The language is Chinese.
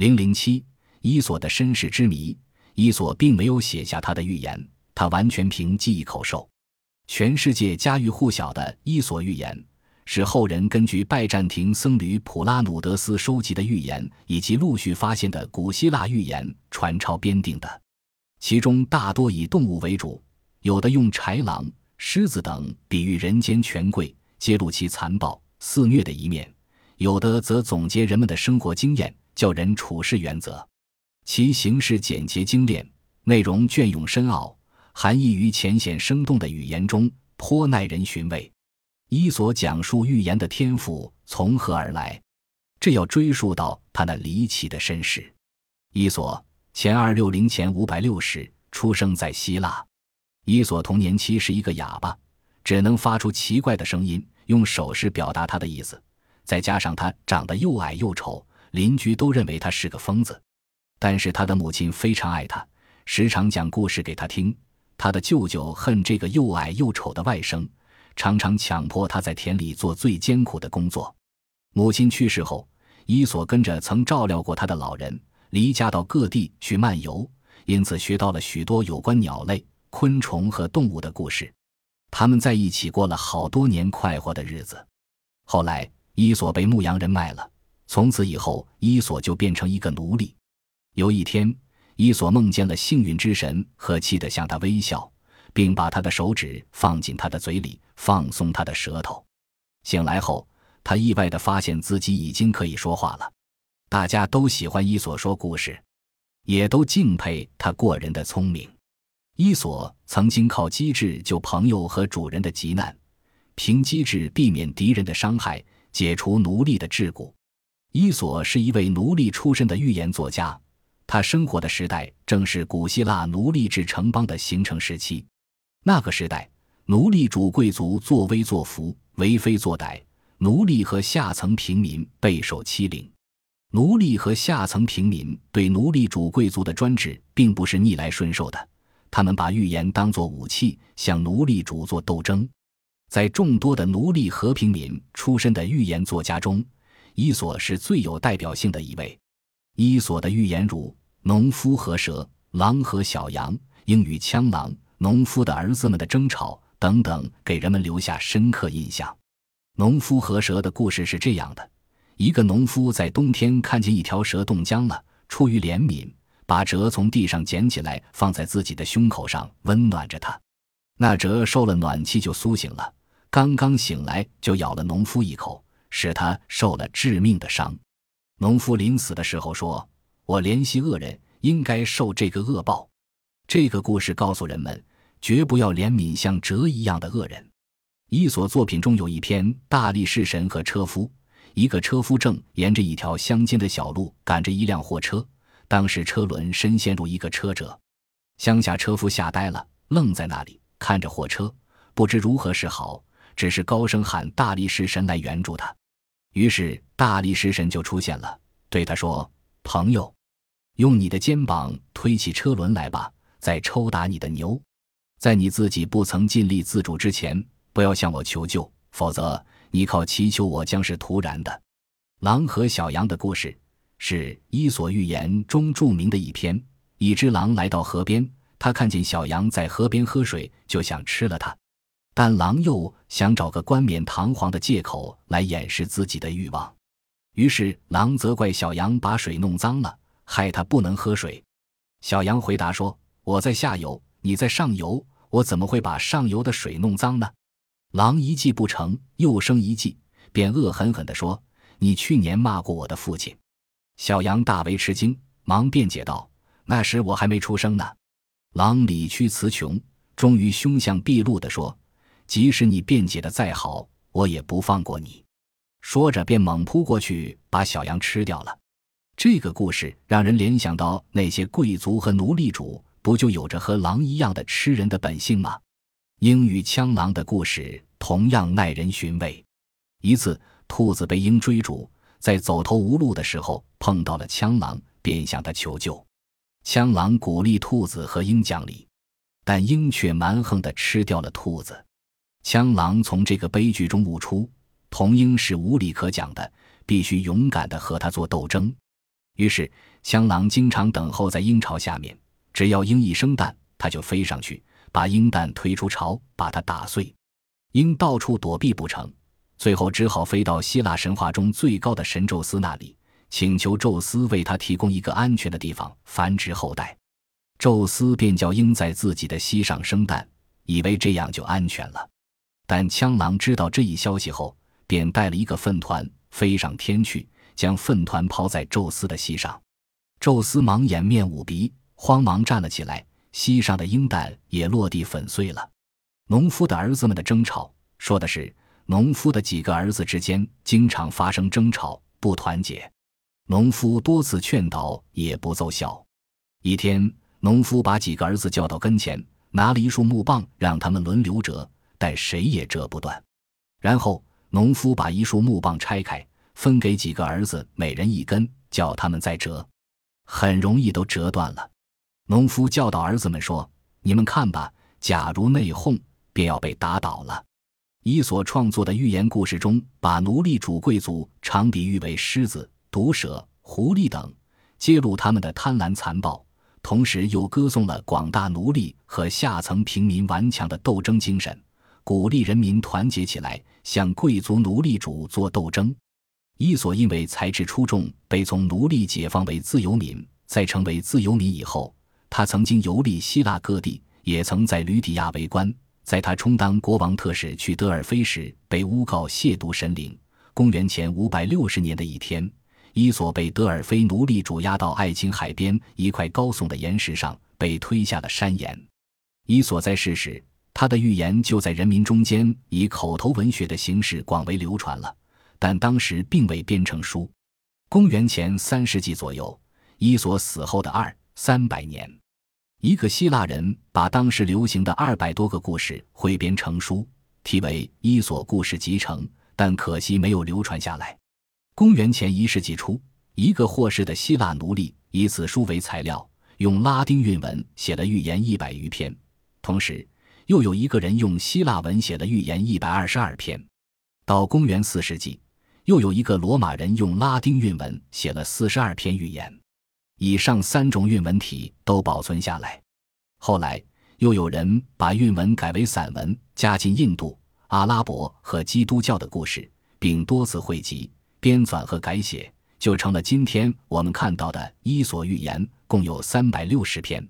零零七，伊索的身世之谜。伊索并没有写下他的预言，他完全凭记忆口授。全世界家喻户晓的《伊索寓言》，是后人根据拜占庭僧侣普拉努德斯收集的寓言以及陆续发现的古希腊寓言传抄编定的。其中大多以动物为主，有的用豺狼、狮子等比喻人间权贵，揭露其残暴肆虐的一面；有的则总结人们的生活经验，教人处事原则。其形式简洁精炼，内容隽永深奥，含义于浅显生动的语言中，颇耐人寻味。伊索讲述寓言的天赋从何而来？这要追溯到他那离奇的身世。伊索。前二六零前五百六十出生在希腊，伊索童年期是一个哑巴，只能发出奇怪的声音，用手势表达他的意思。再加上他长得又矮又丑，邻居都认为他是个疯子。但是他的母亲非常爱他，时常讲故事给他听。他的舅舅恨这个又矮又丑的外甥，常常强迫他在田里做最艰苦的工作。母亲去世后，伊索跟着曾照料过他的老人。离家到各地去漫游，因此学到了许多有关鸟类、昆虫和动物的故事。他们在一起过了好多年快活的日子。后来，伊索被牧羊人卖了，从此以后，伊索就变成一个奴隶。有一天，伊索梦见了幸运之神，和气地向他微笑，并把他的手指放进他的嘴里，放松他的舌头。醒来后，他意外地发现自己已经可以说话了。大家都喜欢伊索说故事，也都敬佩他过人的聪明。伊索曾经靠机智救朋友和主人的急难，凭机智避免敌人的伤害，解除奴隶的桎梏。伊索是一位奴隶出身的寓言作家，他生活的时代正是古希腊奴隶制城邦的形成时期。那个时代，奴隶主贵族作威作福，为非作歹，奴隶和下层平民备受欺凌。奴隶和下层平民对奴隶主贵族的专制并不是逆来顺受的，他们把预言当作武器，向奴隶主做斗争。在众多的奴隶和平民出身的寓言作家中，伊索是最有代表性的一位。伊索的寓言如《农夫和蛇》《狼和小羊》《鹰与枪狼》《农夫的儿子们的争吵》等等，给人们留下深刻印象。《农夫和蛇》的故事是这样的。一个农夫在冬天看见一条蛇冻僵了，出于怜悯，把蛇从地上捡起来，放在自己的胸口上，温暖着它。那蛇受了暖气就苏醒了，刚刚醒来就咬了农夫一口，使他受了致命的伤。农夫临死的时候说：“我怜惜恶人，应该受这个恶报。”这个故事告诉人们，绝不要怜悯像蛇一样的恶人。伊索作品中有一篇《大力士神和车夫》。一个车夫正沿着一条乡间的小路赶着一辆货车，当时车轮深陷入一个车辙，乡下车夫吓呆了，愣在那里看着货车，不知如何是好，只是高声喊大力士神来援助他。于是大力士神就出现了，对他说：“朋友，用你的肩膀推起车轮来吧，再抽打你的牛，在你自己不曾尽力自主之前，不要向我求救，否则。”你靠祈求我将是徒然的。狼和小羊的故事是《伊索寓言》中著名的一篇。一只狼来到河边，他看见小羊在河边喝水，就想吃了它。但狼又想找个冠冕堂皇的借口来掩饰自己的欲望。于是狼责怪小羊把水弄脏了，害他不能喝水。小羊回答说：“我在下游，你在上游，我怎么会把上游的水弄脏呢？”狼一计不成，又生一计，便恶狠狠地说：“你去年骂过我的父亲。”小羊大为吃惊，忙辩解道：“那时我还没出生呢。”狼理屈词穷，终于凶相毕露地说：“即使你辩解的再好，我也不放过你。”说着便猛扑过去，把小羊吃掉了。这个故事让人联想到那些贵族和奴隶主，不就有着和狼一样的吃人的本性吗？鹰与枪狼的故事同样耐人寻味。一次，兔子被鹰追逐，在走投无路的时候碰到了枪狼，便向他求救。枪狼鼓励兔子和鹰讲理，但鹰却蛮横地吃掉了兔子。枪狼从这个悲剧中悟出，同鹰是无理可讲的，必须勇敢地和他做斗争。于是，枪狼经常等候在鹰巢下面，只要鹰一生蛋，它就飞上去，把鹰蛋推出巢，把它打碎。鹰到处躲避不成，最后只好飞到希腊神话中最高的神宙斯那里，请求宙斯为他提供一个安全的地方繁殖后代。宙斯便叫鹰在自己的膝上生蛋，以为这样就安全了。但枪狼知道这一消息后，便带了一个粪团飞上天去，将粪团抛在宙斯的膝上。宙斯忙掩面捂鼻，慌忙站了起来，膝上的鹰蛋也落地粉碎了。农夫的儿子们的争吵，说的是农夫的几个儿子之间经常发生争吵，不团结。农夫多次劝导也不奏效。一天。农夫把几个儿子叫到跟前，拿了一束木棒，让他们轮流折，但谁也折不断。然后，农夫把一束木棒拆开，分给几个儿子，每人一根，叫他们再折，很容易都折断了。农夫教导儿子们说：“你们看吧，假如内讧，便要被打倒了。”伊索创作的寓言故事中，把奴隶主贵族常比喻为狮子、毒蛇、狐狸等，揭露他们的贪婪残暴。同时又歌颂了广大奴隶和下层平民顽强的斗争精神，鼓励人民团结起来，向贵族奴隶主做斗争。伊索因为才智出众，被从奴隶解放为自由民。在成为自由民以后，他曾经游历希腊各地，也曾在吕底亚为官。在他充当国王特使去德尔菲时，被诬告亵渎神灵。公元前五百六十年的一天。伊索被德尔菲奴隶主押到爱琴海边一块高耸的岩石上，被推下了山岩。伊索在世时，他的寓言就在人民中间以口头文学的形式广为流传了，但当时并未编成书。公元前三世纪左右，伊索死后的二三百年，一个希腊人把当时流行的二百多个故事汇编成书，题为《伊索故事集成》，但可惜没有流传下来。公元前一世纪初，一个霍氏的希腊奴隶以此书为材料，用拉丁韵文写了寓言一百余篇。同时，又有一个人用希腊文写了寓言一百二十二篇。到公元四世纪，又有一个罗马人用拉丁韵文写了四十二篇寓言。以上三种韵文体都保存下来。后来，又有人把韵文改为散文，加进印度、阿拉伯和基督教的故事，并多次汇集。编纂和改写，就成了今天我们看到的《伊索寓言》，共有三百六十篇。